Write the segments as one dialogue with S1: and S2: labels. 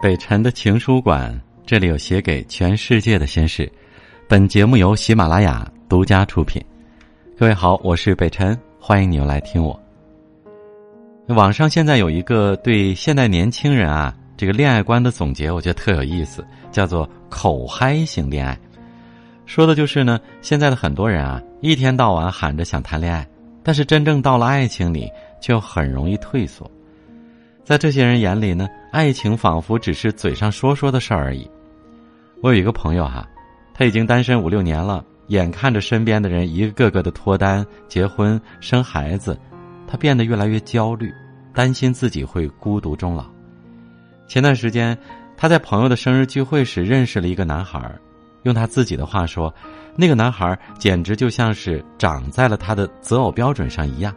S1: 北辰的情书馆，这里有写给全世界的心事。本节目由喜马拉雅独家出品。各位好，我是北辰，欢迎你又来听我。网上现在有一个对现代年轻人啊这个恋爱观的总结，我觉得特有意思，叫做“口嗨型恋爱”。说的就是呢，现在的很多人啊，一天到晚喊着想谈恋爱，但是真正到了爱情里，却很容易退缩。在这些人眼里呢，爱情仿佛只是嘴上说说的事儿而已。我有一个朋友哈，他已经单身五六年了，眼看着身边的人一个个的脱单、结婚、生孩子，他变得越来越焦虑，担心自己会孤独终老。前段时间，他在朋友的生日聚会时认识了一个男孩用他自己的话说，那个男孩简直就像是长在了他的择偶标准上一样。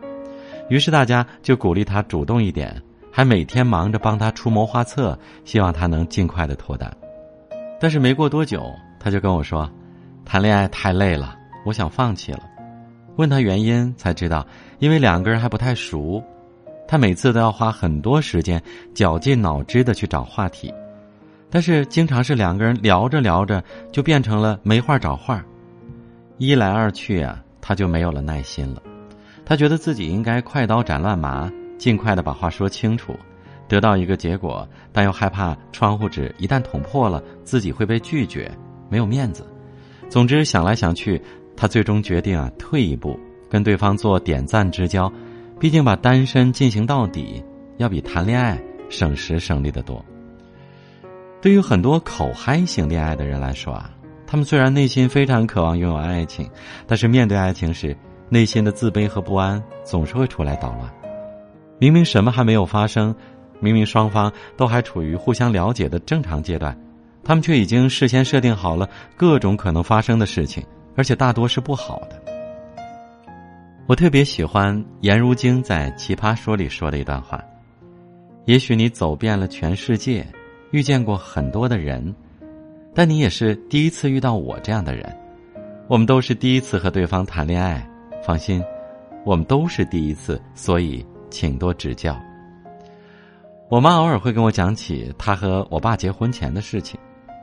S1: 于是大家就鼓励他主动一点。还每天忙着帮他出谋划策，希望他能尽快的脱单。但是没过多久，他就跟我说：“谈恋爱太累了，我想放弃了。”问他原因，才知道因为两个人还不太熟，他每次都要花很多时间，绞尽脑汁的去找话题。但是经常是两个人聊着聊着，就变成了没话找话，一来二去啊，他就没有了耐心了。他觉得自己应该快刀斩乱麻。尽快的把话说清楚，得到一个结果，但又害怕窗户纸一旦捅破了，自己会被拒绝，没有面子。总之想来想去，他最终决定啊退一步，跟对方做点赞之交。毕竟把单身进行到底，要比谈恋爱省时省力的多。对于很多口嗨型恋爱的人来说啊，他们虽然内心非常渴望拥有爱情，但是面对爱情时，内心的自卑和不安总是会出来捣乱。明明什么还没有发生，明明双方都还处于互相了解的正常阶段，他们却已经事先设定好了各种可能发生的事情，而且大多是不好的。我特别喜欢颜如晶在《奇葩说》里说的一段话：“也许你走遍了全世界，遇见过很多的人，但你也是第一次遇到我这样的人。我们都是第一次和对方谈恋爱，放心，我们都是第一次，所以。”请多指教。我妈偶尔会跟我讲起她和我爸结婚前的事情，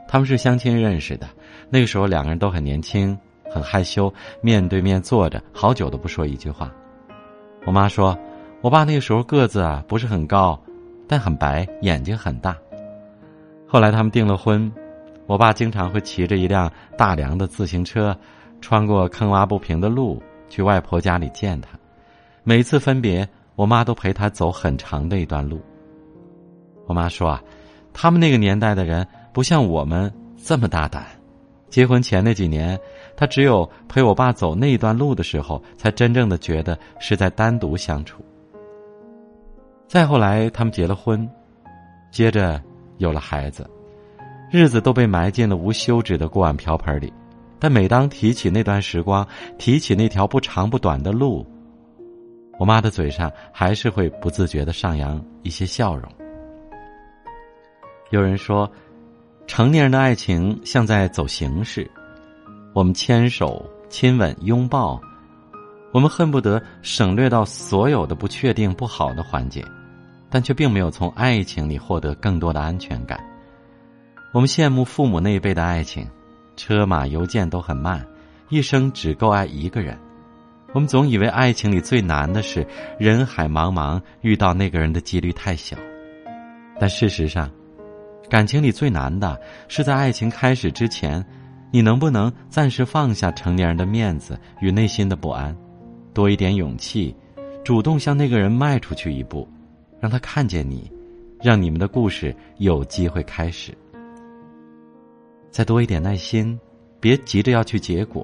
S1: 他们是相亲认识的，那个时候两个人都很年轻，很害羞，面对面坐着，好久都不说一句话。我妈说，我爸那个时候个子啊不是很高，但很白，眼睛很大。后来他们订了婚，我爸经常会骑着一辆大梁的自行车，穿过坑洼不平的路去外婆家里见她，每次分别。我妈都陪他走很长的一段路。我妈说啊，他们那个年代的人不像我们这么大胆。结婚前那几年，他只有陪我爸走那一段路的时候，才真正的觉得是在单独相处。再后来，他们结了婚，接着有了孩子，日子都被埋进了无休止的锅碗瓢盆里。但每当提起那段时光，提起那条不长不短的路，我妈的嘴上还是会不自觉的上扬一些笑容。有人说，成年人的爱情像在走形式，我们牵手、亲吻、拥抱，我们恨不得省略到所有的不确定、不好的环节，但却并没有从爱情里获得更多的安全感。我们羡慕父母那一辈的爱情，车马邮件都很慢，一生只够爱一个人。我们总以为爱情里最难的是人海茫茫遇到那个人的几率太小，但事实上，感情里最难的是在爱情开始之前，你能不能暂时放下成年人的面子与内心的不安，多一点勇气，主动向那个人迈出去一步，让他看见你，让你们的故事有机会开始。再多一点耐心，别急着要去结果。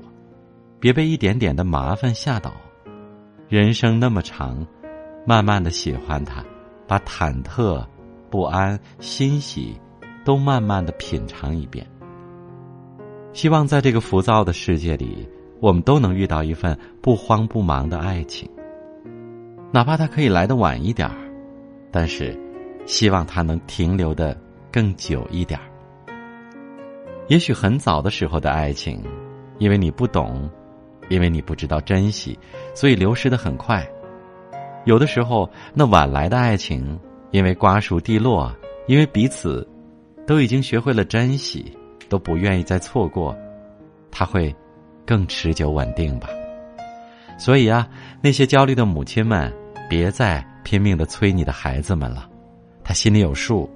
S1: 别被一点点的麻烦吓倒，人生那么长，慢慢的喜欢他，把忐忑、不安、欣喜，都慢慢的品尝一遍。希望在这个浮躁的世界里，我们都能遇到一份不慌不忙的爱情。哪怕它可以来的晚一点儿，但是，希望它能停留的更久一点儿。也许很早的时候的爱情，因为你不懂。因为你不知道珍惜，所以流失的很快。有的时候，那晚来的爱情，因为瓜熟蒂落，因为彼此都已经学会了珍惜，都不愿意再错过，他会更持久稳定吧。所以啊，那些焦虑的母亲们，别再拼命的催你的孩子们了，他心里有数，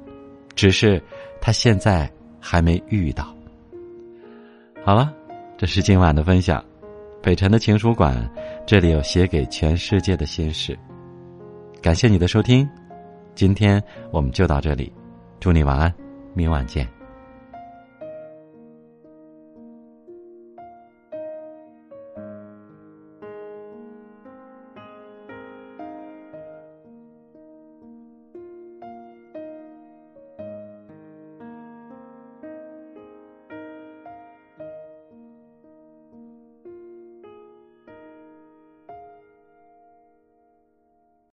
S1: 只是他现在还没遇到。好了，这是今晚的分享，北辰的情书馆，这里有写给全世界的心事。感谢你的收听，今天我们就到这里，祝你晚安，明晚见。